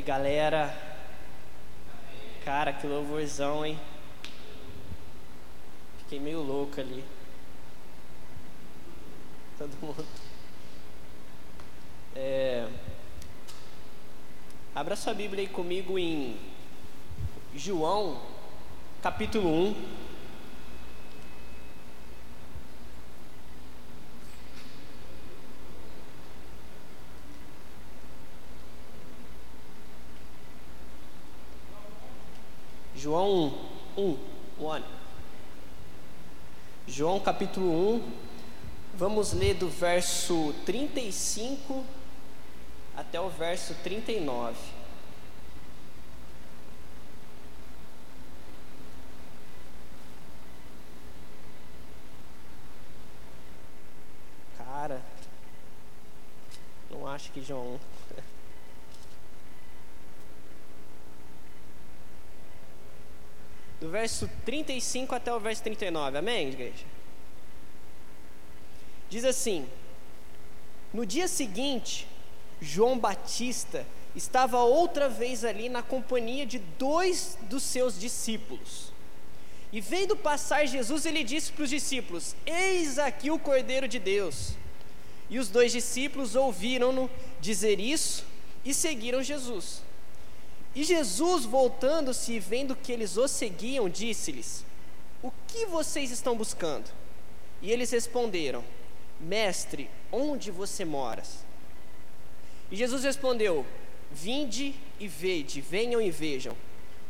aí, galera. Cara, que louvorzão, hein? Fiquei meio louco ali. Todo mundo. É... Abra sua Bíblia aí comigo em João, capítulo 1. João 1, 1. João capítulo 1, vamos ler do verso 35 até o verso 39. Cara, não acho que João do verso 35 até o verso 39. Amém, igreja? Diz assim: No dia seguinte, João Batista estava outra vez ali na companhia de dois dos seus discípulos. E vendo passar Jesus, ele disse para os discípulos: Eis aqui o Cordeiro de Deus. E os dois discípulos ouviram-no dizer isso e seguiram Jesus. E Jesus, voltando-se e vendo que eles o seguiam, disse-lhes: O que vocês estão buscando? E eles responderam: Mestre, onde você moras? E Jesus respondeu: Vinde e vede, venham e vejam.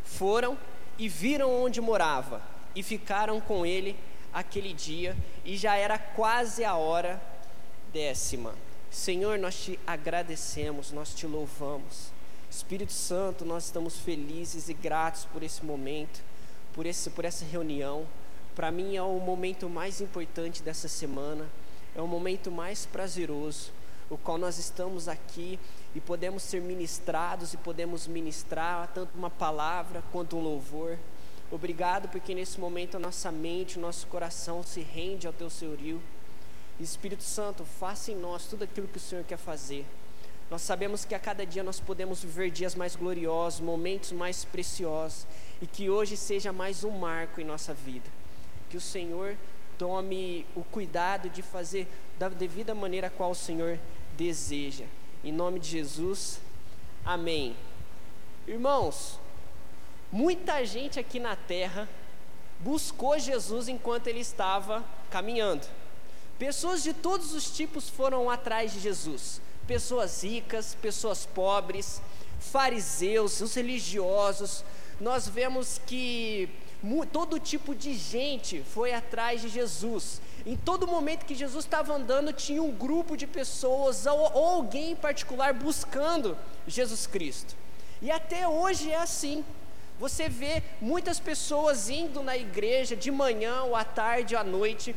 Foram e viram onde morava, e ficaram com ele aquele dia, e já era quase a hora décima. Senhor, nós te agradecemos, nós te louvamos Espírito Santo, nós estamos felizes e gratos por esse momento, por, esse, por essa reunião. Para mim é o momento mais importante dessa semana, é o momento mais prazeroso, o qual nós estamos aqui e podemos ser ministrados e podemos ministrar tanto uma palavra quanto um louvor. Obrigado porque nesse momento a nossa mente, o nosso coração se rende ao teu senhorio. Espírito Santo, faça em nós tudo aquilo que o Senhor quer fazer. Nós sabemos que a cada dia nós podemos viver dias mais gloriosos, momentos mais preciosos, e que hoje seja mais um marco em nossa vida. Que o Senhor tome o cuidado de fazer da devida maneira qual o Senhor deseja. Em nome de Jesus, amém. Irmãos, muita gente aqui na terra buscou Jesus enquanto ele estava caminhando. Pessoas de todos os tipos foram atrás de Jesus pessoas ricas, pessoas pobres, fariseus, os religiosos. Nós vemos que todo tipo de gente foi atrás de Jesus. Em todo momento que Jesus estava andando, tinha um grupo de pessoas ou, alguém em particular buscando Jesus Cristo. E até hoje é assim. Você vê muitas pessoas indo na igreja de manhã, ou à tarde, ou à noite,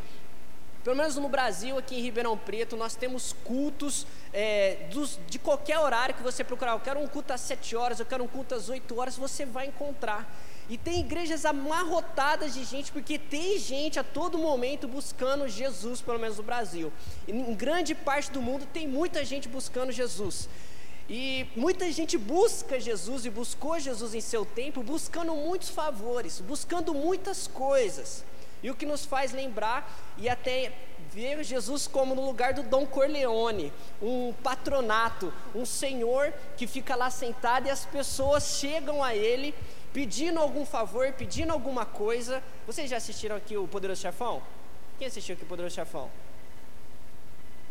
pelo menos no Brasil, aqui em Ribeirão Preto, nós temos cultos é, dos, de qualquer horário que você procurar. Eu quero um culto às 7 horas, eu quero um culto às 8 horas, você vai encontrar. E tem igrejas amarrotadas de gente, porque tem gente a todo momento buscando Jesus, pelo menos no Brasil. Em grande parte do mundo tem muita gente buscando Jesus. E muita gente busca Jesus e buscou Jesus em seu tempo, buscando muitos favores, buscando muitas coisas. E o que nos faz lembrar e até ver Jesus como no lugar do Dom Corleone, um patronato, um senhor que fica lá sentado e as pessoas chegam a ele pedindo algum favor, pedindo alguma coisa. Vocês já assistiram aqui o Poderoso Chefão? Quem assistiu aqui o Poderoso Chefão?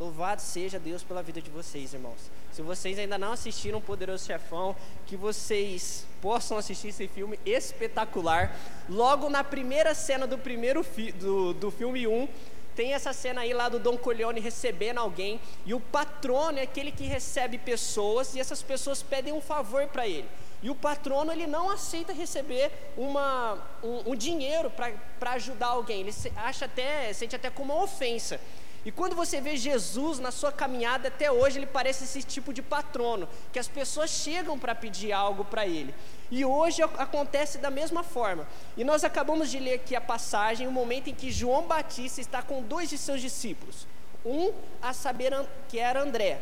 Louvado seja Deus pela vida de vocês, irmãos. Se vocês ainda não assistiram o Poderoso Chefão, que vocês possam assistir esse filme espetacular. Logo na primeira cena do primeiro fi, do, do filme 1, tem essa cena aí lá do Don Corleone recebendo alguém, e o patrono é aquele que recebe pessoas, e essas pessoas pedem um favor para ele. E o patrono ele não aceita receber uma, um, um dinheiro para ajudar alguém, ele acha até, sente até como uma ofensa. E quando você vê Jesus na sua caminhada até hoje, ele parece esse tipo de patrono, que as pessoas chegam para pedir algo para ele. E hoje acontece da mesma forma. E nós acabamos de ler aqui a passagem, o momento em que João Batista está com dois de seus discípulos. Um, a saber, que era André.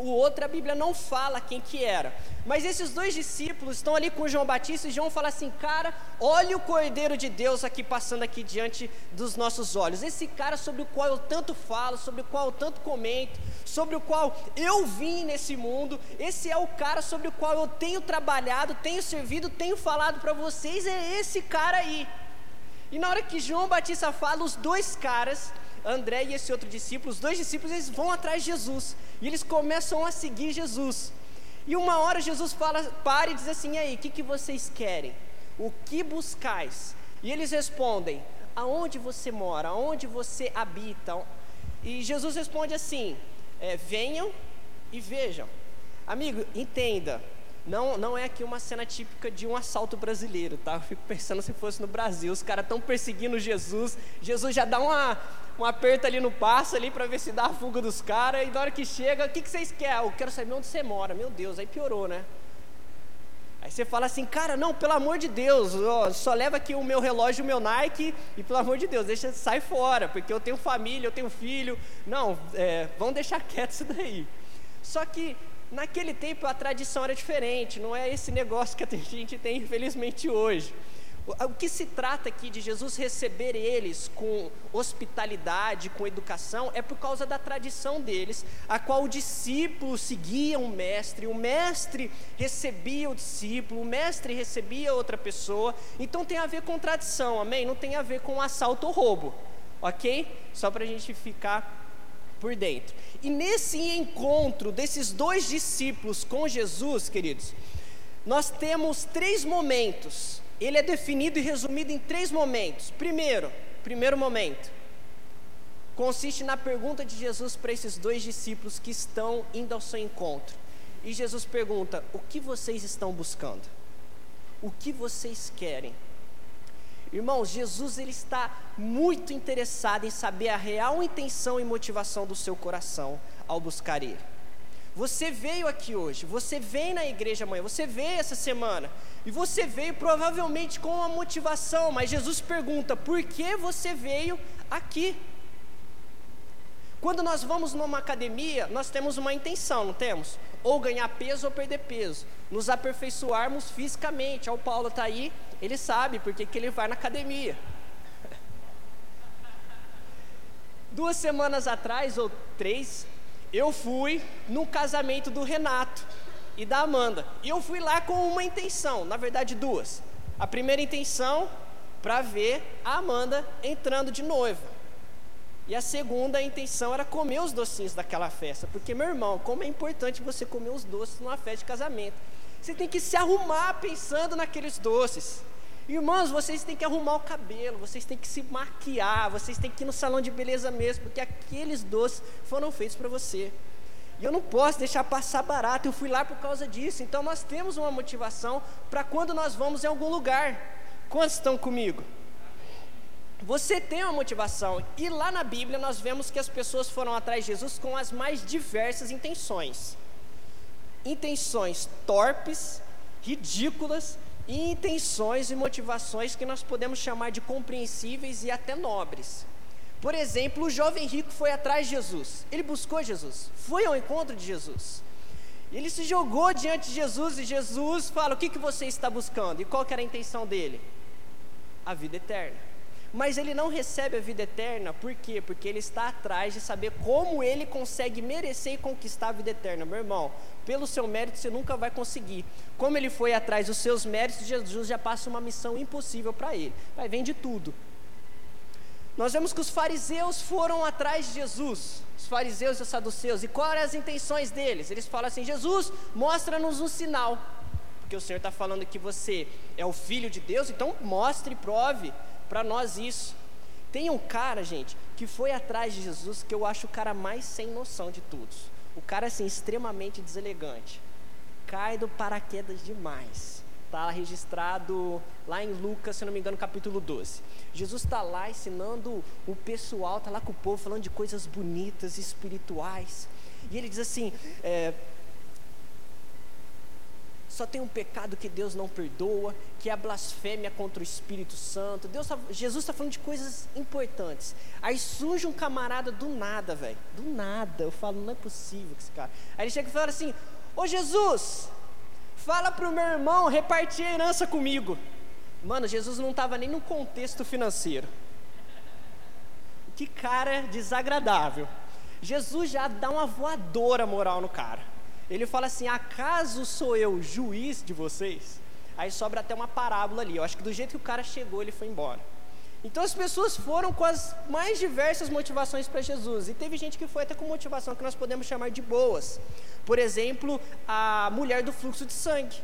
O outro a Bíblia não fala quem que era. Mas esses dois discípulos estão ali com João Batista e João fala assim: "Cara, olha o Cordeiro de Deus aqui passando aqui diante dos nossos olhos. Esse cara sobre o qual eu tanto falo, sobre o qual eu tanto comento, sobre o qual eu vim nesse mundo, esse é o cara sobre o qual eu tenho trabalhado, tenho servido, tenho falado para vocês, é esse cara aí." E na hora que João Batista fala, os dois caras André e esse outro discípulo, os dois discípulos, eles vão atrás de Jesus e eles começam a seguir Jesus. E uma hora Jesus fala, para e diz assim: e aí, o que, que vocês querem? O que buscais? E eles respondem: aonde você mora? Aonde você habita? E Jesus responde assim: é, venham e vejam. Amigo, entenda, não, não é aqui uma cena típica de um assalto brasileiro, tá? Eu fico pensando se fosse no Brasil, os caras estão perseguindo Jesus, Jesus já dá uma, um aperto ali no passo ali para ver se dá a fuga dos caras, e na hora que chega, o que, que vocês querem? Eu quero saber onde você mora. Meu Deus, aí piorou, né? Aí você fala assim, cara, não, pelo amor de Deus, ó, só leva aqui o meu relógio, o meu Nike, e pelo amor de Deus, deixa, sai fora, porque eu tenho família, eu tenho filho. Não, é, vamos deixar quieto isso daí. Só que naquele tempo a tradição era diferente, não é esse negócio que a gente tem, infelizmente, hoje. O que se trata aqui de Jesus receber eles com hospitalidade, com educação, é por causa da tradição deles, a qual o discípulo seguia o mestre, o mestre recebia o discípulo, o mestre recebia outra pessoa, então tem a ver com tradição, amém? Não tem a ver com assalto ou roubo, ok? Só para a gente ficar por dentro. E nesse encontro desses dois discípulos com Jesus, queridos, nós temos três momentos ele é definido e resumido em três momentos. Primeiro, primeiro momento, consiste na pergunta de Jesus para esses dois discípulos que estão indo ao seu encontro. E Jesus pergunta: O que vocês estão buscando? O que vocês querem? Irmãos, Jesus ele está muito interessado em saber a real intenção e motivação do seu coração ao buscar Ele. Você veio aqui hoje, você vem na igreja amanhã, você veio essa semana, e você veio provavelmente com uma motivação, mas Jesus pergunta: por que você veio aqui? Quando nós vamos numa academia, nós temos uma intenção, não temos? Ou ganhar peso ou perder peso, nos aperfeiçoarmos fisicamente. O Paulo está aí, ele sabe porque que ele vai na academia. Duas semanas atrás, ou três, eu fui no casamento do Renato e da Amanda. E eu fui lá com uma intenção, na verdade duas. A primeira intenção para ver a Amanda entrando de noiva. E a segunda intenção era comer os docinhos daquela festa, porque meu irmão, como é importante você comer os doces numa festa de casamento. Você tem que se arrumar pensando naqueles doces. Irmãos, vocês têm que arrumar o cabelo, vocês têm que se maquiar, vocês têm que ir no salão de beleza mesmo, porque aqueles doces foram feitos para você. E eu não posso deixar passar barato, eu fui lá por causa disso. Então nós temos uma motivação para quando nós vamos em algum lugar. Quantos estão comigo? Você tem uma motivação. E lá na Bíblia nós vemos que as pessoas foram atrás de Jesus com as mais diversas intenções. Intenções torpes, ridículas, e intenções e motivações que nós podemos chamar de compreensíveis e até nobres. Por exemplo, o jovem rico foi atrás de Jesus, ele buscou Jesus, foi ao encontro de Jesus. Ele se jogou diante de Jesus e Jesus fala: O que, que você está buscando? E qual era a intenção dele? A vida eterna. Mas ele não recebe a vida eterna, por quê? Porque ele está atrás de saber como ele consegue merecer e conquistar a vida eterna. Meu irmão, pelo seu mérito você nunca vai conseguir. Como ele foi atrás dos seus méritos, Jesus já passa uma missão impossível para ele. Vai, vem de tudo. Nós vemos que os fariseus foram atrás de Jesus, os fariseus e os saduceus, e quais eram as intenções deles? Eles falam assim: Jesus, mostra-nos um sinal, porque o Senhor está falando que você é o filho de Deus, então mostre e prove para nós isso. Tem um cara, gente, que foi atrás de Jesus, que eu acho o cara mais sem noção de todos. O cara, assim, extremamente deselegante. Cai do paraquedas demais. Está registrado lá em Lucas, se não me engano, capítulo 12. Jesus está lá ensinando o pessoal, está lá com o povo, falando de coisas bonitas, espirituais. E ele diz assim: é, só tem um pecado que Deus não perdoa, que é a blasfêmia contra o Espírito Santo. Deus tá, Jesus está falando de coisas importantes. Aí surge um camarada do nada, velho. Do nada. Eu falo, não é possível que esse cara. Aí ele chega e fala assim: Ô Jesus, fala para o meu irmão repartir a herança comigo. Mano, Jesus não estava nem no contexto financeiro. Que cara desagradável. Jesus já dá uma voadora moral no cara. Ele fala assim: acaso sou eu juiz de vocês? Aí sobra até uma parábola ali. Eu acho que do jeito que o cara chegou, ele foi embora. Então as pessoas foram com as mais diversas motivações para Jesus. E teve gente que foi até com motivação que nós podemos chamar de boas. Por exemplo, a mulher do fluxo de sangue.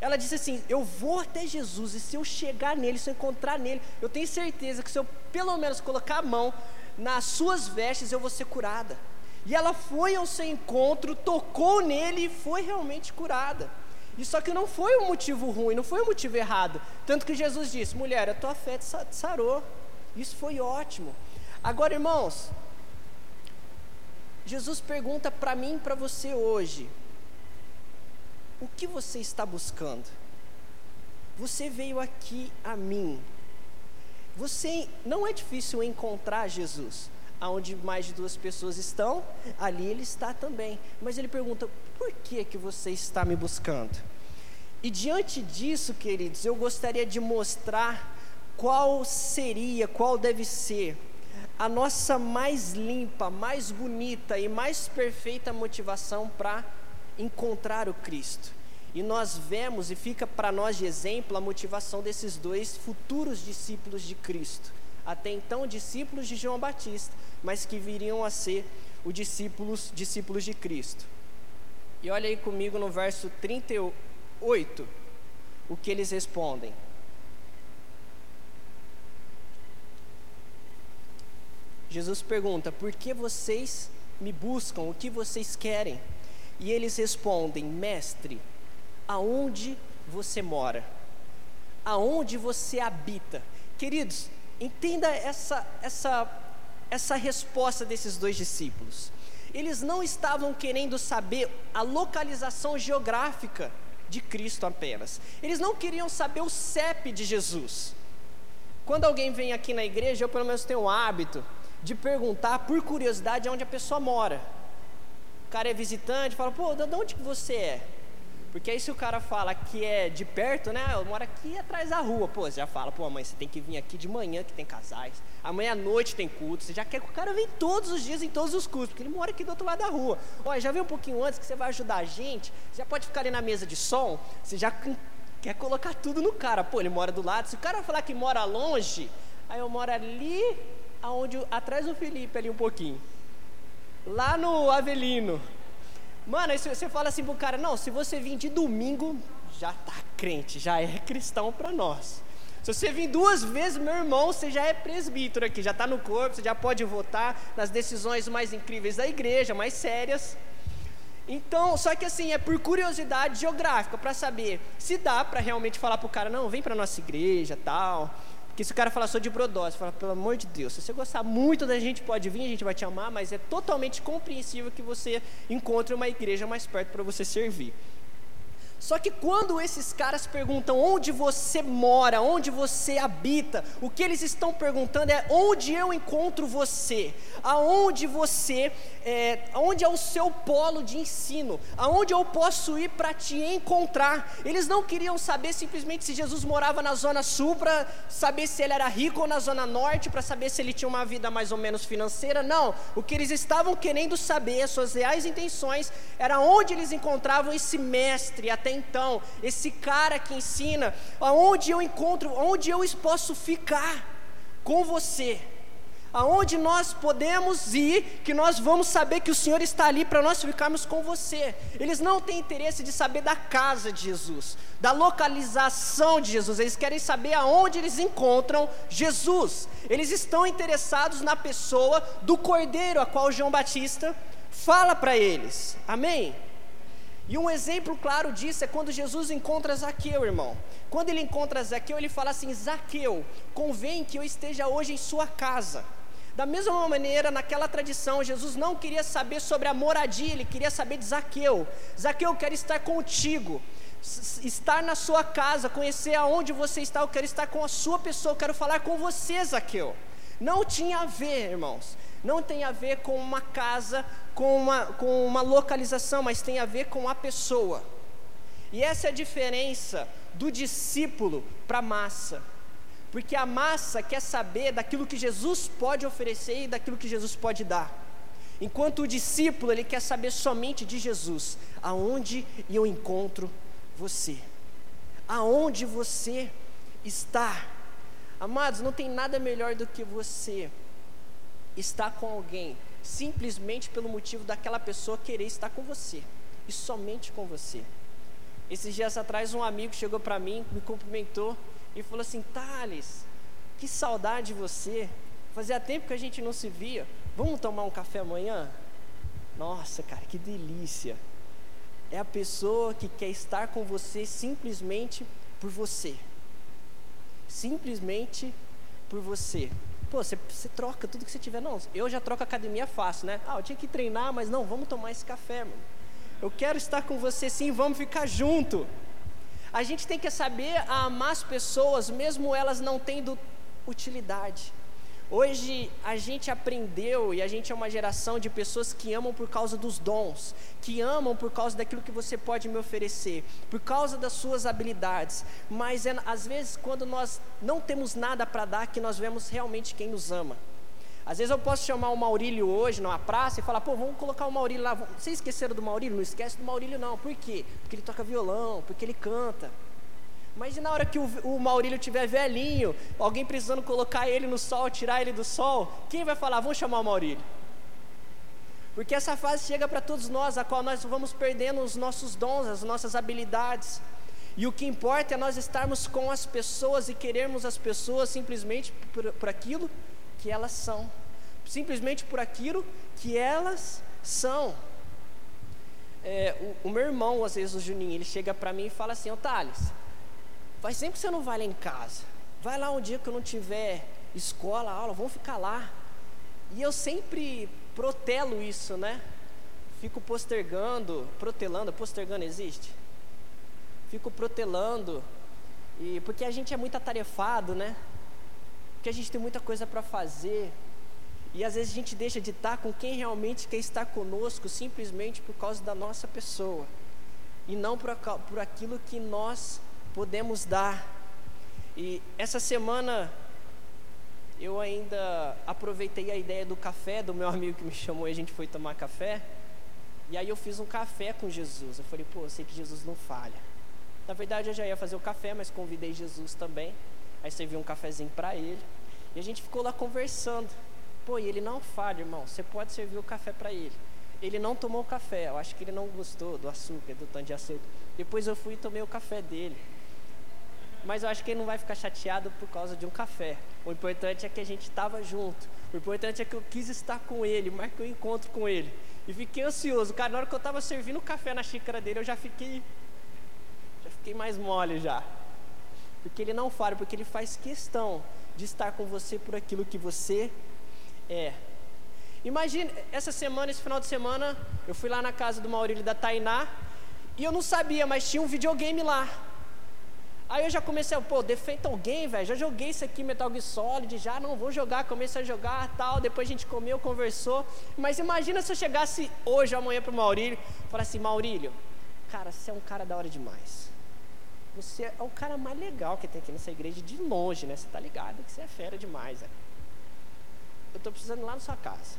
Ela disse assim: Eu vou até Jesus e se eu chegar nele, se eu encontrar nele, eu tenho certeza que se eu pelo menos colocar a mão nas suas vestes, eu vou ser curada. E ela foi ao seu encontro, tocou nele e foi realmente curada. E só que não foi um motivo ruim, não foi um motivo errado. Tanto que Jesus disse: mulher, a tua fé te sarou. Isso foi ótimo. Agora, irmãos, Jesus pergunta para mim e para você hoje: o que você está buscando? Você veio aqui a mim. Você não é difícil encontrar Jesus aonde mais de duas pessoas estão, ali ele está também. Mas ele pergunta: por que que você está me buscando? E diante disso, queridos, eu gostaria de mostrar qual seria, qual deve ser a nossa mais limpa, mais bonita e mais perfeita motivação para encontrar o Cristo. E nós vemos e fica para nós de exemplo a motivação desses dois futuros discípulos de Cristo até então discípulos de João Batista, mas que viriam a ser os discípulos, discípulos de Cristo. E olha aí comigo no verso 38, o que eles respondem. Jesus pergunta: Por que vocês me buscam? O que vocês querem? E eles respondem: Mestre, aonde você mora? Aonde você habita? Queridos, Entenda essa, essa, essa resposta desses dois discípulos. Eles não estavam querendo saber a localização geográfica de Cristo apenas. Eles não queriam saber o CEP de Jesus. Quando alguém vem aqui na igreja, eu pelo menos tenho o hábito de perguntar por curiosidade onde a pessoa mora. O cara é visitante, fala, pô, de onde que você é? Porque aí se o cara fala que é de perto, né? Eu moro aqui atrás da rua. Pô, você já fala, pô, mãe, você tem que vir aqui de manhã que tem casais. Amanhã à noite tem culto. Você já quer que o cara venha todos os dias em todos os cultos, porque ele mora aqui do outro lado da rua. Olha, já veio um pouquinho antes que você vai ajudar a gente. Você já pode ficar ali na mesa de som. Você já quer colocar tudo no cara. Pô, ele mora do lado. Se o cara falar que mora longe, aí eu moro ali, aonde, atrás do Felipe, ali um pouquinho. Lá no Avelino. Mano, aí você fala assim pro cara, não, se você vir de domingo, já tá crente, já é cristão para nós. Se você vir duas vezes, meu irmão, você já é presbítero aqui, já está no corpo, você já pode votar nas decisões mais incríveis da igreja, mais sérias. Então, só que assim, é por curiosidade geográfica, para saber se dá para realmente falar pro cara, não, vem para nossa igreja, tal. Porque se o cara falar só de brodose, fala, pelo amor de Deus, se você gostar muito da gente, pode vir, a gente vai te amar, mas é totalmente compreensível que você encontre uma igreja mais perto para você servir. Só que quando esses caras perguntam onde você mora, onde você habita, o que eles estão perguntando é onde eu encontro você, aonde você, é, onde é o seu polo de ensino, aonde eu posso ir para te encontrar. Eles não queriam saber simplesmente se Jesus morava na zona sul para saber se ele era rico ou na zona norte para saber se ele tinha uma vida mais ou menos financeira. Não, o que eles estavam querendo saber, as suas reais intenções, era onde eles encontravam esse mestre até até então, esse cara que ensina, aonde eu encontro, onde eu posso ficar com você. Aonde nós podemos ir, que nós vamos saber que o Senhor está ali para nós ficarmos com você. Eles não têm interesse de saber da casa de Jesus, da localização de Jesus, eles querem saber aonde eles encontram Jesus. Eles estão interessados na pessoa do cordeiro, a qual João Batista fala para eles. Amém? E um exemplo claro disso é quando Jesus encontra Zaqueu, irmão. Quando ele encontra Zaqueu, ele fala assim: Zaqueu, convém que eu esteja hoje em sua casa. Da mesma maneira, naquela tradição, Jesus não queria saber sobre a moradia, ele queria saber de Zaqueu. Zaqueu, eu quero estar contigo, estar na sua casa, conhecer aonde você está, eu quero estar com a sua pessoa, eu quero falar com você, Zaqueu. Não tinha a ver, irmãos, não tem a ver com uma casa, com uma, com uma localização, mas tem a ver com a pessoa. E essa é a diferença do discípulo para a massa. Porque a massa quer saber daquilo que Jesus pode oferecer e daquilo que Jesus pode dar. Enquanto o discípulo, ele quer saber somente de Jesus. Aonde eu encontro você? Aonde você está? Amados, não tem nada melhor do que você estar com alguém simplesmente pelo motivo daquela pessoa querer estar com você e somente com você. Esses dias atrás, um amigo chegou para mim, me cumprimentou e falou assim: Thales, que saudade de você. Fazia tempo que a gente não se via. Vamos tomar um café amanhã? Nossa, cara, que delícia. É a pessoa que quer estar com você simplesmente por você. Simplesmente por você. Pô, você, você, troca tudo que você tiver. Não, eu já troco academia fácil, né? Ah, eu tinha que treinar, mas não, vamos tomar esse café, mano. Eu quero estar com você sim, vamos ficar junto. A gente tem que saber amar as pessoas, mesmo elas não tendo utilidade. Hoje a gente aprendeu e a gente é uma geração de pessoas que amam por causa dos dons, que amam por causa daquilo que você pode me oferecer, por causa das suas habilidades. Mas é, às vezes, quando nós não temos nada para dar, que nós vemos realmente quem nos ama. Às vezes eu posso chamar o Maurílio hoje numa praça e falar, pô, vamos colocar o Maurílio lá. Vocês esqueceram do Maurílio? Não esquece do Maurílio não. Por quê? Porque ele toca violão, porque ele canta. E na hora que o, o Maurílio tiver velhinho, alguém precisando colocar ele no sol, tirar ele do sol, quem vai falar, vamos chamar o Maurílio? Porque essa fase chega para todos nós, a qual nós vamos perdendo os nossos dons, as nossas habilidades. E o que importa é nós estarmos com as pessoas e querermos as pessoas simplesmente por, por aquilo que elas são, simplesmente por aquilo que elas são. É, o, o, meu irmão, às vezes o Juninho, ele chega para mim e fala assim: Ô Thales, faz sempre que você não vai lá em casa, vai lá um dia que eu não tiver escola, aula, vamos ficar lá. E eu sempre protelo isso, né? Fico postergando, protelando, postergando existe? Fico protelando, e porque a gente é muito atarefado, né? porque a gente tem muita coisa para fazer. E às vezes a gente deixa de estar com quem realmente quer estar conosco simplesmente por causa da nossa pessoa e não por, por aquilo que nós podemos dar. E essa semana eu ainda aproveitei a ideia do café do meu amigo que me chamou e a gente foi tomar café. E aí eu fiz um café com Jesus. Eu falei, pô, eu sei que Jesus não falha. Na verdade eu já ia fazer o café, mas convidei Jesus também. Aí servi um cafezinho para ele. E a gente ficou lá conversando. Pô, e ele não falha, irmão. Você pode servir o café para ele. Ele não tomou o café. Eu acho que ele não gostou do açúcar, do tanto de açúcar. Depois eu fui e tomei o café dele. Mas eu acho que ele não vai ficar chateado por causa de um café. O importante é que a gente estava junto. O importante é que eu quis estar com ele, marquei um encontro com ele. E fiquei ansioso. Cara, na hora que eu estava servindo o café na xícara dele, eu já fiquei. Já fiquei mais mole já porque ele não fala, porque ele faz questão de estar com você por aquilo que você é. Imagine, essa semana, esse final de semana, eu fui lá na casa do Maurílio da Tainá e eu não sabia, mas tinha um videogame lá. Aí eu já comecei, pô, defeito alguém, velho, já joguei isso aqui, Metal Gear Solid, já não vou jogar, comecei a jogar, tal, depois a gente comeu, conversou. Mas imagina se eu chegasse hoje, amanhã pro Maurílio, falasse, assim, Maurílio, cara, você é um cara da hora demais você é o cara mais legal que tem aqui nessa igreja de longe, né? Você tá ligado que você é fera demais, né? Eu tô precisando ir lá na sua casa.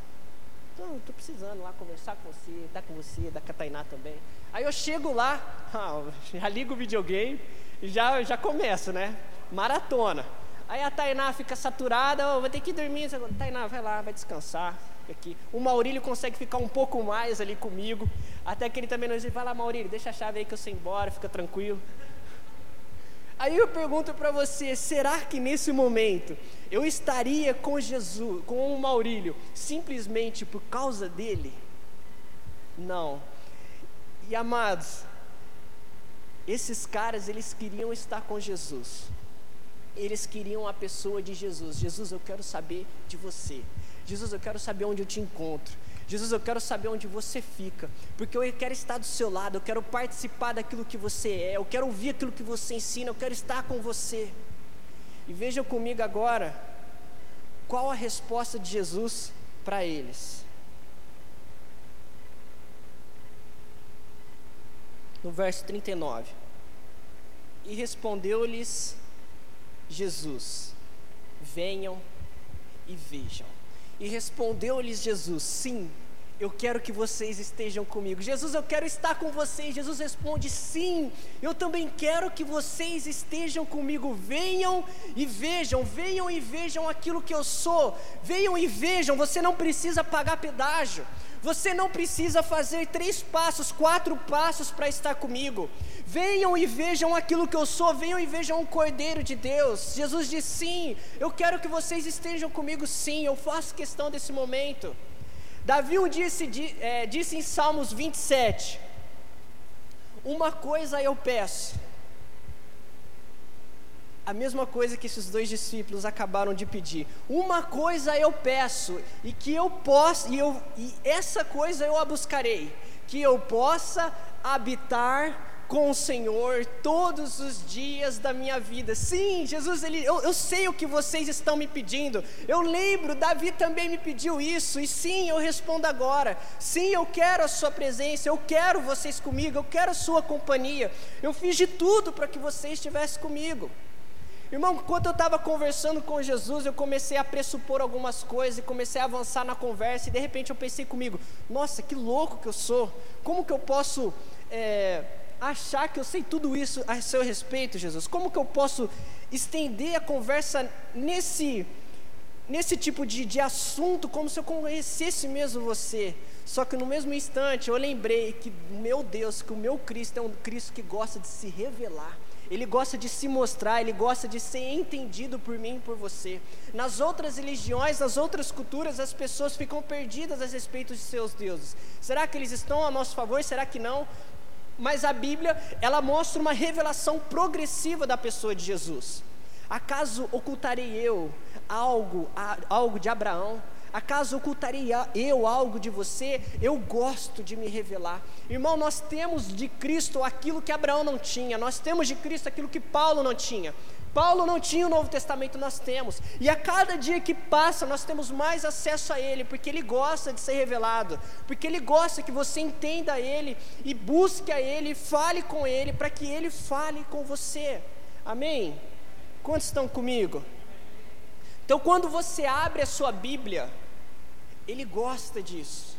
Eu tô precisando lá conversar com você, estar com você, da Catainá também. Aí eu chego lá, já ligo o videogame já, já começo, né? Maratona. Aí a Tainá fica saturada, oh, vai ter que dormir. Tainá, vai lá, vai descansar. Aqui. O Maurílio consegue ficar um pouco mais ali comigo. Até que ele também nos diz, vai lá, Maurílio, deixa a chave aí que eu sei embora, fica tranquilo. Aí eu pergunto para você: será que nesse momento eu estaria com Jesus, com o Maurílio, simplesmente por causa dele? Não. E amados, esses caras eles queriam estar com Jesus. Eles queriam a pessoa de Jesus. Jesus, eu quero saber de você. Jesus, eu quero saber onde eu te encontro. Jesus, eu quero saber onde você fica, porque eu quero estar do seu lado, eu quero participar daquilo que você é, eu quero ouvir aquilo que você ensina, eu quero estar com você. E vejam comigo agora qual a resposta de Jesus para eles. No verso 39. E respondeu-lhes Jesus: Venham e vejam. E respondeu-lhes Jesus: Sim, eu quero que vocês estejam comigo. Jesus, eu quero estar com vocês. Jesus responde: Sim, eu também quero que vocês estejam comigo. Venham e vejam, venham e vejam aquilo que eu sou. Venham e vejam, você não precisa pagar pedágio. Você não precisa fazer três passos, quatro passos para estar comigo. Venham e vejam aquilo que eu sou, venham e vejam o Cordeiro de Deus. Jesus diz: sim, eu quero que vocês estejam comigo, sim, eu faço questão desse momento. Davi um disse, é, disse em Salmos 27: Uma coisa eu peço, a mesma coisa que esses dois discípulos acabaram de pedir. Uma coisa eu peço e que eu possa e, eu, e essa coisa eu a buscarei, que eu possa habitar com o Senhor todos os dias da minha vida. Sim, Jesus, ele, eu, eu sei o que vocês estão me pedindo. Eu lembro, Davi também me pediu isso. E sim, eu respondo agora. Sim, eu quero a Sua presença. Eu quero vocês comigo. Eu quero a Sua companhia. Eu fiz de tudo para que você estivesse comigo. Irmão, enquanto eu estava conversando com Jesus, eu comecei a pressupor algumas coisas e comecei a avançar na conversa, e de repente eu pensei comigo: nossa, que louco que eu sou! Como que eu posso é, achar que eu sei tudo isso a seu respeito, Jesus? Como que eu posso estender a conversa nesse, nesse tipo de, de assunto, como se eu conhecesse mesmo você? Só que no mesmo instante eu lembrei que, meu Deus, que o meu Cristo é um Cristo que gosta de se revelar. Ele gosta de se mostrar, ele gosta de ser entendido por mim e por você. Nas outras religiões, nas outras culturas, as pessoas ficam perdidas a respeito de seus deuses. Será que eles estão a nosso favor? Será que não? mas a Bíblia, ela mostra uma revelação progressiva da pessoa de Jesus. Acaso ocultarei eu algo, algo de Abraão? Acaso ocultarei eu algo de você? Eu gosto de me revelar. Irmão, nós temos de Cristo aquilo que Abraão não tinha, nós temos de Cristo aquilo que Paulo não tinha. Paulo não tinha o Novo Testamento, nós temos. E a cada dia que passa, nós temos mais acesso a Ele, porque Ele gosta de ser revelado, porque Ele gosta que você entenda Ele e busque a Ele, fale com Ele, para que Ele fale com você. Amém? Quantos estão comigo? Então, quando você abre a sua Bíblia, Ele gosta disso,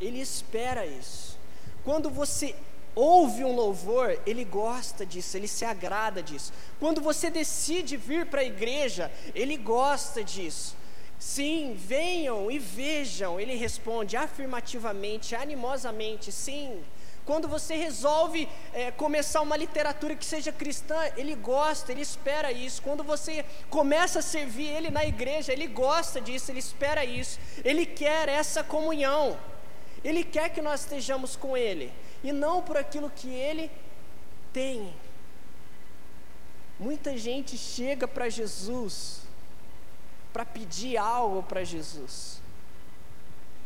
Ele espera isso. Quando você ouve um louvor, ele gosta disso, ele se agrada disso. Quando você decide vir para a igreja, ele gosta disso. Sim, venham e vejam, ele responde afirmativamente, animosamente, sim. Quando você resolve é, começar uma literatura que seja cristã, ele gosta, ele espera isso. Quando você começa a servir ele na igreja, ele gosta disso, ele espera isso. Ele quer essa comunhão. Ele quer que nós estejamos com ele e não por aquilo que ele tem. Muita gente chega para Jesus para pedir algo para Jesus.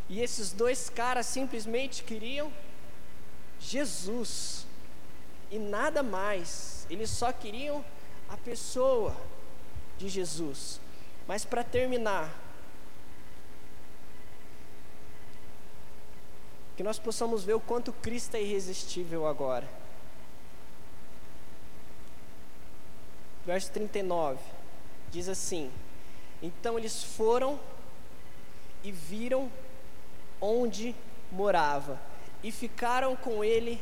E esses dois caras simplesmente queriam Jesus e nada mais. Eles só queriam a pessoa de Jesus. Mas para terminar, que nós possamos ver o quanto Cristo é irresistível agora. Verso 39 diz assim: Então eles foram e viram onde morava e ficaram com ele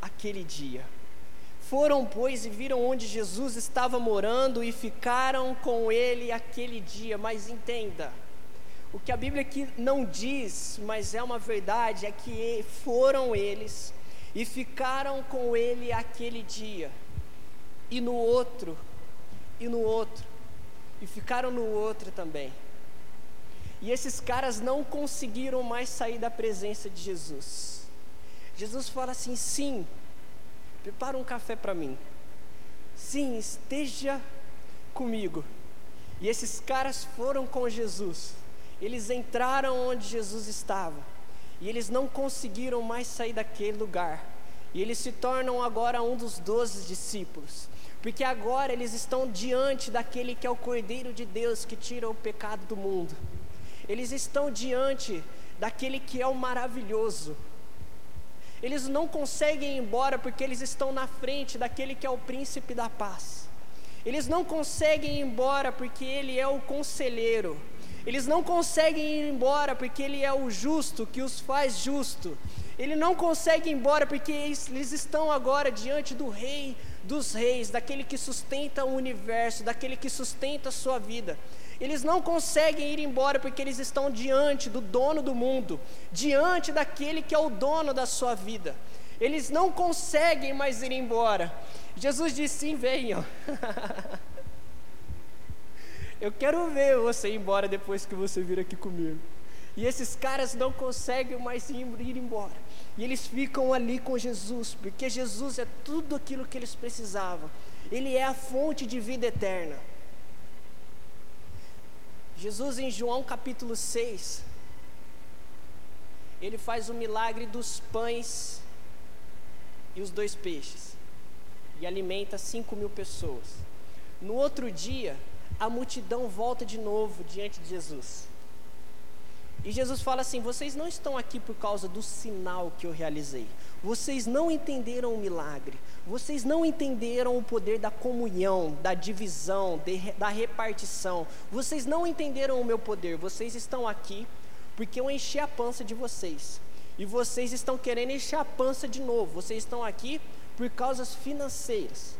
aquele dia. Foram, pois, e viram onde Jesus estava morando e ficaram com ele aquele dia. Mas entenda, o que a Bíblia aqui não diz, mas é uma verdade, é que foram eles e ficaram com ele aquele dia, e no outro, e no outro, e ficaram no outro também. E esses caras não conseguiram mais sair da presença de Jesus. Jesus fala assim: sim, prepara um café para mim. Sim, esteja comigo. E esses caras foram com Jesus eles entraram onde Jesus estava e eles não conseguiram mais sair daquele lugar. E eles se tornam agora um dos doze discípulos, porque agora eles estão diante daquele que é o Cordeiro de Deus que tira o pecado do mundo. Eles estão diante daquele que é o maravilhoso. Eles não conseguem ir embora porque eles estão na frente daquele que é o príncipe da paz. Eles não conseguem ir embora porque ele é o conselheiro. Eles não conseguem ir embora porque ele é o justo que os faz justo. Ele não consegue ir embora porque eles estão agora diante do rei dos reis, daquele que sustenta o universo, daquele que sustenta a sua vida. Eles não conseguem ir embora porque eles estão diante do dono do mundo, diante daquele que é o dono da sua vida. Eles não conseguem mais ir embora. Jesus disse: sim, venham. Eu quero ver você ir embora depois que você vir aqui comigo. E esses caras não conseguem mais ir, embora. E eles ficam ali com Jesus, porque Jesus é tudo aquilo que eles precisavam. Ele é a fonte de vida eterna. Jesus, em João capítulo 6, ele faz o milagre dos pães e os dois peixes, e alimenta cinco mil pessoas. No outro dia, a multidão volta de novo diante de Jesus. E Jesus fala assim: vocês não estão aqui por causa do sinal que eu realizei. Vocês não entenderam o milagre. Vocês não entenderam o poder da comunhão, da divisão, de, da repartição. Vocês não entenderam o meu poder. Vocês estão aqui porque eu enchi a pança de vocês. E vocês estão querendo encher a pança de novo. Vocês estão aqui por causas financeiras.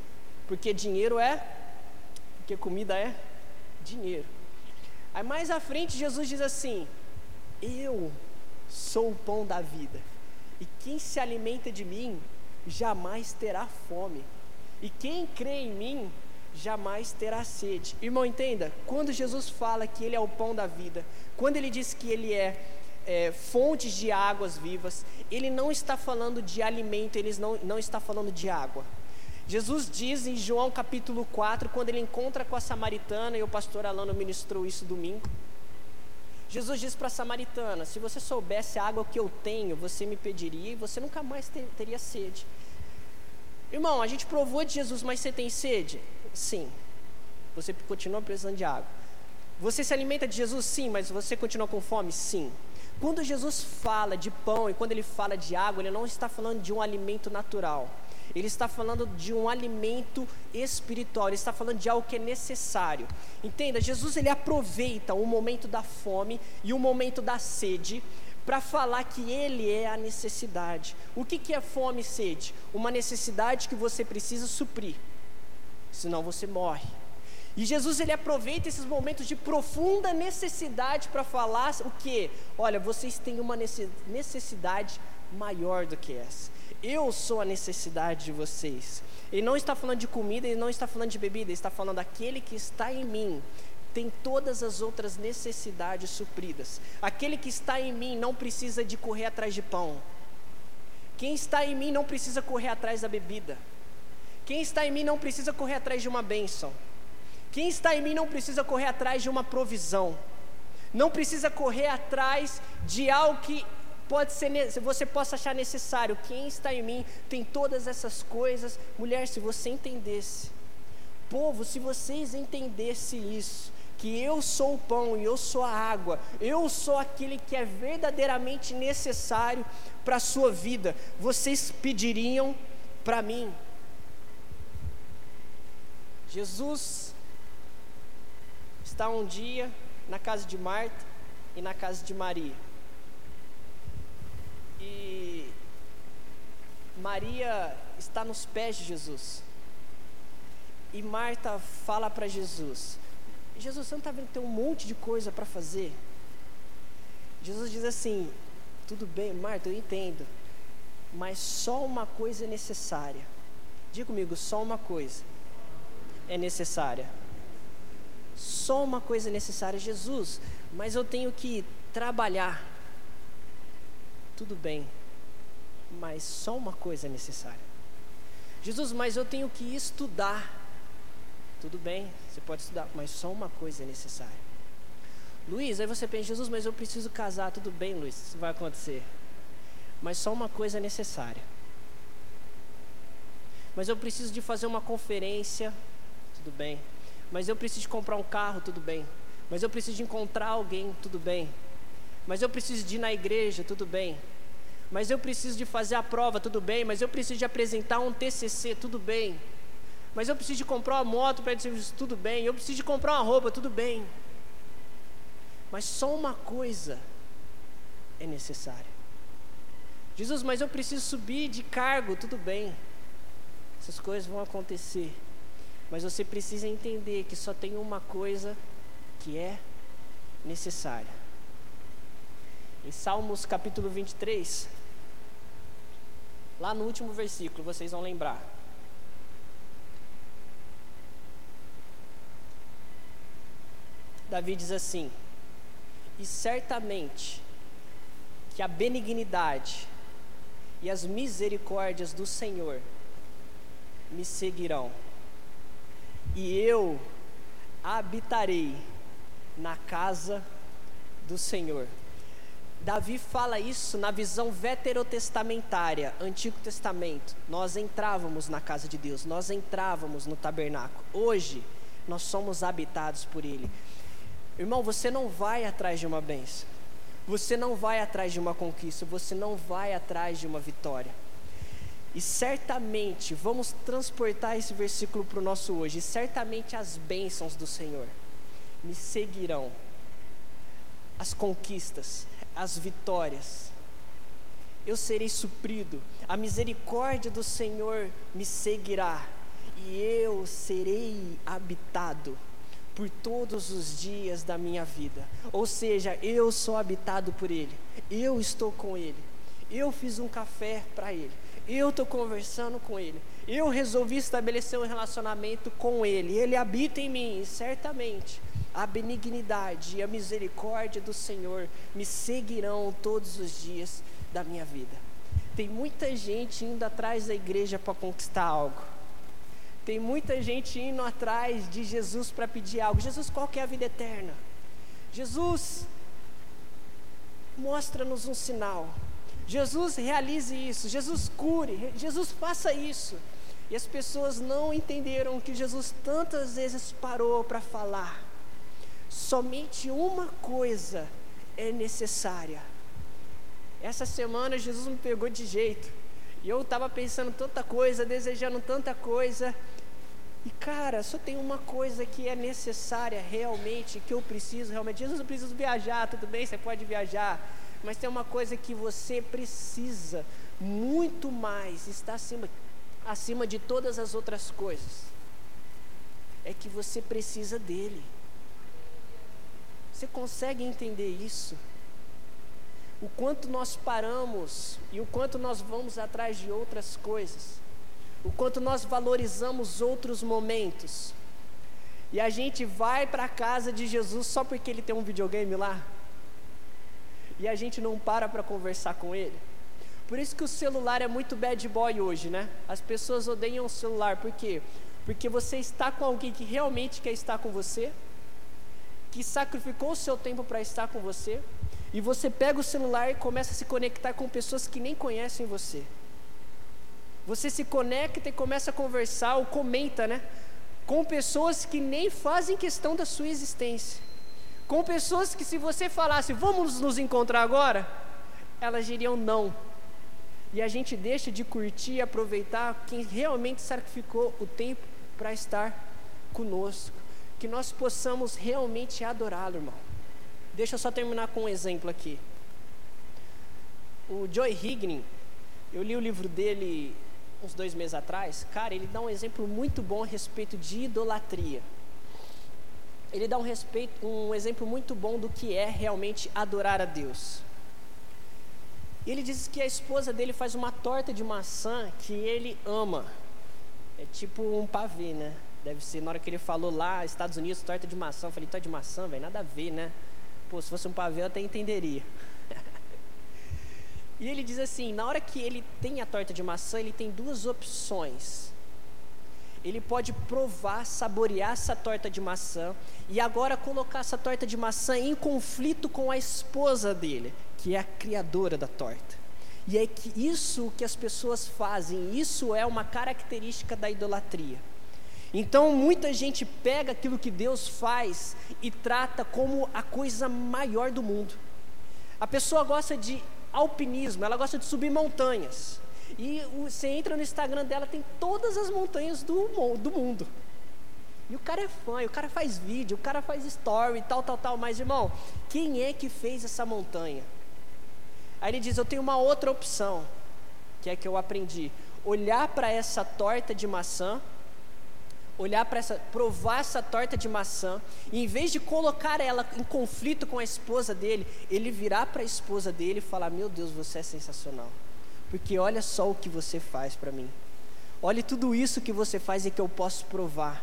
Porque dinheiro é. Porque comida é dinheiro. Aí mais à frente Jesus diz assim: eu sou o pão da vida, e quem se alimenta de mim jamais terá fome, e quem crê em mim jamais terá sede. Irmão, entenda: quando Jesus fala que Ele é o pão da vida, quando Ele diz que Ele é, é fontes de águas vivas, Ele não está falando de alimento, Ele não, não está falando de água. Jesus diz em João capítulo 4, quando ele encontra com a samaritana, e o pastor Alano ministrou isso domingo. Jesus diz para a samaritana: Se você soubesse a água que eu tenho, você me pediria e você nunca mais ter, teria sede. Irmão, a gente provou de Jesus, mas você tem sede? Sim. Você continua precisando de água. Você se alimenta de Jesus? Sim, mas você continua com fome? Sim. Quando Jesus fala de pão e quando ele fala de água, ele não está falando de um alimento natural. Ele está falando de um alimento espiritual, ele está falando de algo que é necessário. Entenda, Jesus ele aproveita o momento da fome e o momento da sede para falar que ele é a necessidade. O que, que é fome e sede? Uma necessidade que você precisa suprir, senão você morre. E Jesus ele aproveita esses momentos de profunda necessidade para falar o que? Olha, vocês têm uma necessidade maior do que essa. Eu sou a necessidade de vocês. Ele não está falando de comida, ele não está falando de bebida, ele está falando daquele que está em mim. Tem todas as outras necessidades supridas. Aquele que está em mim não precisa de correr atrás de pão. Quem está em mim não precisa correr atrás da bebida. Quem está em mim não precisa correr atrás de uma bênção. Quem está em mim não precisa correr atrás de uma provisão. Não precisa correr atrás de algo que pode ser, você possa achar necessário. Quem está em mim tem todas essas coisas. Mulher, se você entendesse, povo, se vocês entendessem isso, que eu sou o pão e eu sou a água, eu sou aquele que é verdadeiramente necessário para a sua vida, vocês pediriam para mim. Jesus está um dia na casa de Marta e na casa de Maria. E Maria está nos pés de Jesus. E Marta fala para Jesus: Jesus, você não está vendo que tem um monte de coisa para fazer? Jesus diz assim: Tudo bem, Marta, eu entendo, mas só uma coisa é necessária. Diga comigo: só uma coisa é necessária. Só uma coisa é necessária, Jesus, mas eu tenho que trabalhar tudo bem, mas só uma coisa é necessária. Jesus, mas eu tenho que estudar. Tudo bem, você pode estudar, mas só uma coisa é necessária. Luiz, aí você pensa, Jesus, mas eu preciso casar. Tudo bem, Luiz, isso vai acontecer. Mas só uma coisa é necessária. Mas eu preciso de fazer uma conferência. Tudo bem. Mas eu preciso de comprar um carro. Tudo bem. Mas eu preciso de encontrar alguém. Tudo bem. Mas eu preciso de ir na igreja. Tudo bem. Mas eu preciso de fazer a prova. Tudo bem. Mas eu preciso de apresentar um TCC. Tudo bem. Mas eu preciso de comprar uma moto para serviço. Tudo bem. Eu preciso de comprar uma roupa. Tudo bem. Mas só uma coisa é necessária. Jesus, mas eu preciso subir de cargo, tudo bem. Essas coisas vão acontecer. Mas você precisa entender que só tem uma coisa que é necessária. Em Salmos capítulo 23, lá no último versículo, vocês vão lembrar. Davi diz assim: e certamente que a benignidade e as misericórdias do Senhor me seguirão, e eu habitarei na casa do Senhor. Davi fala isso na visão veterotestamentária, Antigo Testamento. Nós entrávamos na casa de Deus, nós entrávamos no tabernáculo. Hoje, nós somos habitados por Ele. Irmão, você não vai atrás de uma benção. Você não vai atrás de uma conquista, você não vai atrás de uma vitória. E certamente, vamos transportar esse versículo para o nosso hoje. E certamente as bênçãos do Senhor me seguirão. As conquistas, as vitórias. Eu serei suprido. A misericórdia do Senhor me seguirá. E eu serei habitado por todos os dias da minha vida. Ou seja, eu sou habitado por Ele, eu estou com Ele, eu fiz um café para Ele, eu estou conversando com Ele, eu resolvi estabelecer um relacionamento com Ele, Ele habita em mim, e certamente a benignidade e a misericórdia do Senhor me seguirão todos os dias da minha vida. Tem muita gente indo atrás da igreja para conquistar algo tem muita gente indo atrás de Jesus para pedir algo. Jesus, qual que é a vida eterna? Jesus, mostra-nos um sinal. Jesus, realize isso. Jesus, cure. Jesus, faça isso. E as pessoas não entenderam que Jesus tantas vezes parou para falar. Somente uma coisa é necessária. Essa semana Jesus me pegou de jeito. E eu estava pensando tanta coisa, desejando tanta coisa. E cara, só tem uma coisa que é necessária realmente, que eu preciso realmente. Jesus, eu preciso viajar, tudo bem, você pode viajar. Mas tem uma coisa que você precisa muito mais, está acima, acima de todas as outras coisas. É que você precisa dele. Você consegue entender isso? O quanto nós paramos e o quanto nós vamos atrás de outras coisas o quanto nós valorizamos outros momentos. E a gente vai para a casa de Jesus só porque ele tem um videogame lá. E a gente não para para conversar com ele. Por isso que o celular é muito bad boy hoje, né? As pessoas odeiam o celular, por quê? Porque você está com alguém que realmente quer estar com você, que sacrificou o seu tempo para estar com você, e você pega o celular e começa a se conectar com pessoas que nem conhecem você. Você se conecta e começa a conversar ou comenta, né? Com pessoas que nem fazem questão da sua existência. Com pessoas que, se você falasse, vamos nos encontrar agora, elas diriam não. E a gente deixa de curtir e aproveitar quem realmente sacrificou o tempo para estar conosco. Que nós possamos realmente adorá-lo, irmão. Deixa eu só terminar com um exemplo aqui. O Joy Higgin, eu li o livro dele uns dois meses atrás, cara, ele dá um exemplo muito bom a respeito de idolatria. Ele dá um, respeito, um exemplo muito bom do que é realmente adorar a Deus. E ele diz que a esposa dele faz uma torta de maçã que ele ama. É tipo um pavê, né? Deve ser, na hora que ele falou lá, Estados Unidos, torta de maçã, eu falei, torta de maçã, velho, nada a ver, né? Pô, se fosse um pavê eu até entenderia. E ele diz assim: na hora que ele tem a torta de maçã, ele tem duas opções. ele pode provar, saborear essa torta de maçã e agora colocar essa torta de maçã em conflito com a esposa dele, que é a criadora da torta. E é que isso que as pessoas fazem, isso é uma característica da idolatria. Então muita gente pega aquilo que Deus faz e trata como a coisa maior do mundo. A pessoa gosta de alpinismo, ela gosta de subir montanhas. E você entra no Instagram dela, tem todas as montanhas do, do mundo. E o cara é fã, o cara faz vídeo, o cara faz story, tal, tal, tal. Mas, irmão, quem é que fez essa montanha? Aí ele diz: Eu tenho uma outra opção, que é que eu aprendi. Olhar para essa torta de maçã, olhar para essa, provar essa torta de maçã, e em vez de colocar ela em conflito com a esposa dele, ele virar para a esposa dele e falar: Meu Deus, você é sensacional. Porque olha só o que você faz para mim. Olhe tudo isso que você faz e que eu posso provar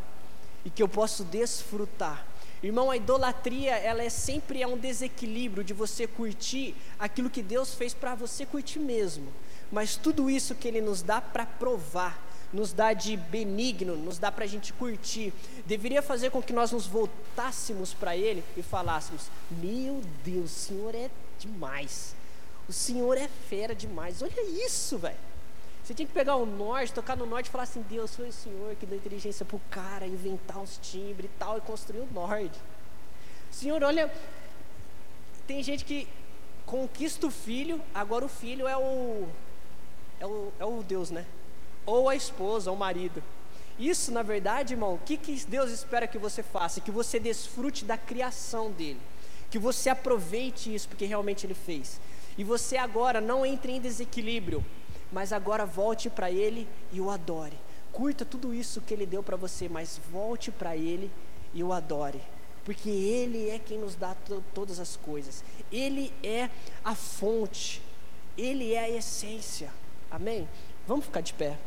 e que eu posso desfrutar. Irmão, a idolatria, ela é sempre é um desequilíbrio de você curtir aquilo que Deus fez para você curtir mesmo. Mas tudo isso que Ele nos dá para provar, nos dá de benigno, nos dá para a gente curtir, deveria fazer com que nós nos voltássemos para Ele e falássemos: Meu Deus, o Senhor é demais, o Senhor é fera demais, olha isso, velho. Você tinha que pegar o norte, tocar no norte e falar assim: Deus, foi o Senhor que deu inteligência para o cara inventar os timbres e tal e construir o norte. Senhor, olha, tem gente que conquista o filho, agora o filho é o, é o, é o Deus, né? Ou a esposa, ou o marido. Isso, na verdade, irmão, o que, que Deus espera que você faça? Que você desfrute da criação dele. Que você aproveite isso, porque realmente ele fez. E você agora não entre em desequilíbrio mas agora volte para Ele e o adore. Curta tudo isso que Ele deu para você, mas volte para Ele e o adore. Porque Ele é quem nos dá to todas as coisas. Ele é a fonte. Ele é a essência. Amém? Vamos ficar de pé.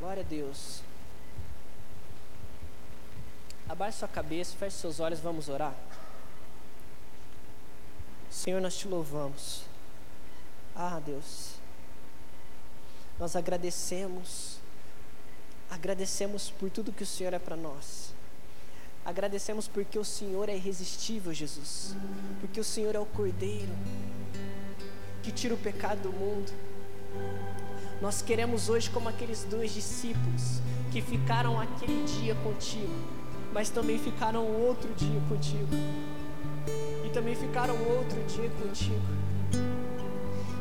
Glória a Deus. Abaixe sua cabeça, feche seus olhos, vamos orar. Senhor, nós te louvamos. Ah, Deus, nós agradecemos, agradecemos por tudo que o Senhor é para nós. Agradecemos porque o Senhor é irresistível, Jesus. Porque o Senhor é o Cordeiro que tira o pecado do mundo. Nós queremos hoje, como aqueles dois discípulos que ficaram aquele dia contigo, mas também ficaram outro dia contigo também ficaram outro dia contigo.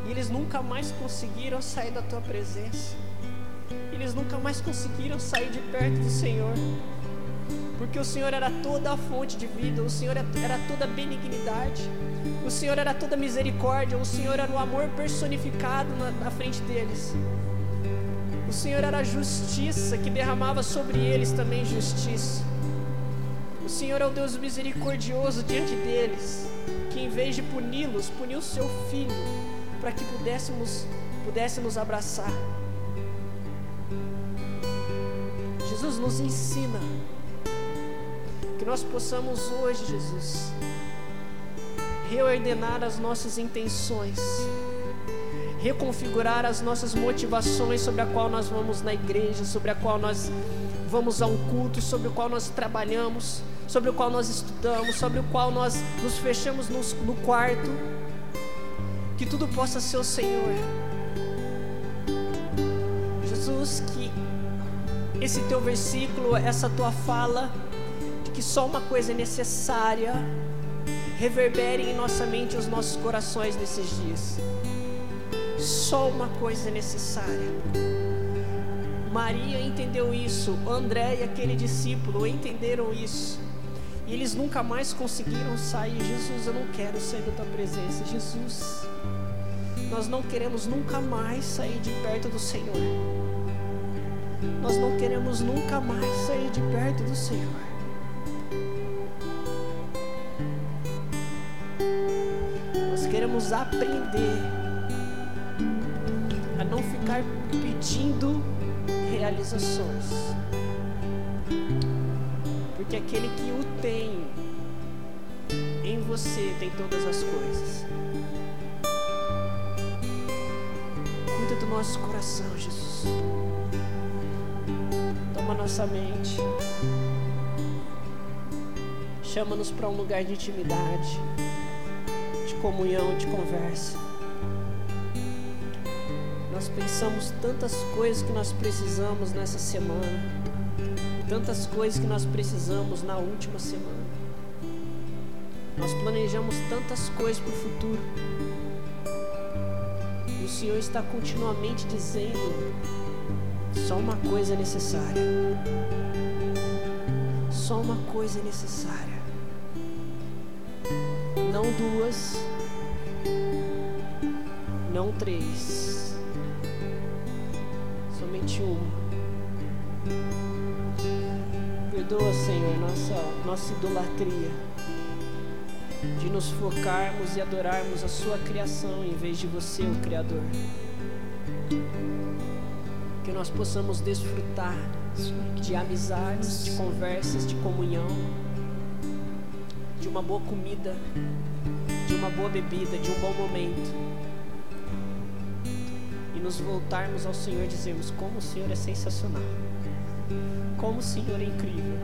E eles nunca mais conseguiram sair da tua presença. Eles nunca mais conseguiram sair de perto do Senhor. Porque o Senhor era toda a fonte de vida, o Senhor era toda a benignidade, o Senhor era toda a misericórdia, o Senhor era o amor personificado na, na frente deles. O Senhor era a justiça que derramava sobre eles também justiça. O Senhor é o Deus misericordioso diante deles, que em vez de puni-los, puniu seu filho, para que pudéssemos, pudéssemos abraçar. Jesus nos ensina que nós possamos hoje, Jesus, reordenar as nossas intenções, reconfigurar as nossas motivações sobre a qual nós vamos na igreja, sobre a qual nós vamos a um culto, sobre o qual nós trabalhamos sobre o qual nós estudamos, sobre o qual nós nos fechamos no, quarto. Que tudo possa ser o Senhor. Jesus, que esse teu versículo, essa tua fala, de que só uma coisa é necessária, reverbere em nossa mente e os nossos corações nesses dias. Só uma coisa é necessária. Maria entendeu isso, André e aquele discípulo entenderam isso. E eles nunca mais conseguiram sair. Jesus, eu não quero sair da tua presença. Jesus, nós não queremos nunca mais sair de perto do Senhor. Nós não queremos nunca mais sair de perto do Senhor. Nós queremos aprender a não ficar pedindo realizações porque aquele que o tem em você tem todas as coisas. cuida do nosso coração, Jesus. Toma nossa mente. Chama-nos para um lugar de intimidade, de comunhão, de conversa. Nós pensamos tantas coisas que nós precisamos nessa semana, tantas coisas que nós precisamos na última semana. Nós planejamos tantas coisas para o futuro. E o Senhor está continuamente dizendo: só uma coisa é necessária. Só uma coisa é necessária não duas, não três, somente uma. Perdoa, Senhor, nossa, nossa idolatria de nos focarmos e adorarmos a Sua criação em vez de você, o Criador. Que nós possamos desfrutar de amizades, de conversas, de comunhão de uma boa comida, de uma boa bebida, de um bom momento. E nos voltarmos ao Senhor e dizermos como o Senhor é sensacional. Como o Senhor é incrível.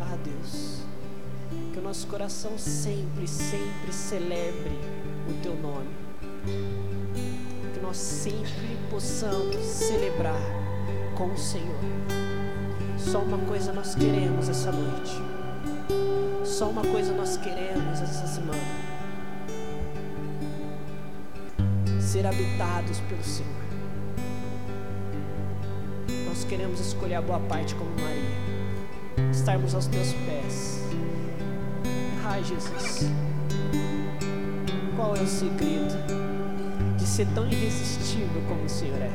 Ah, Deus, que o nosso coração sempre, sempre celebre o teu nome. Que nós sempre possamos celebrar com o Senhor. Só uma coisa nós queremos essa noite só uma coisa nós queremos essa semana: ser habitados pelo Senhor. Queremos escolher a boa parte como Maria, estarmos aos teus pés. Ai, Jesus, qual é o segredo de ser tão irresistível como o Senhor é?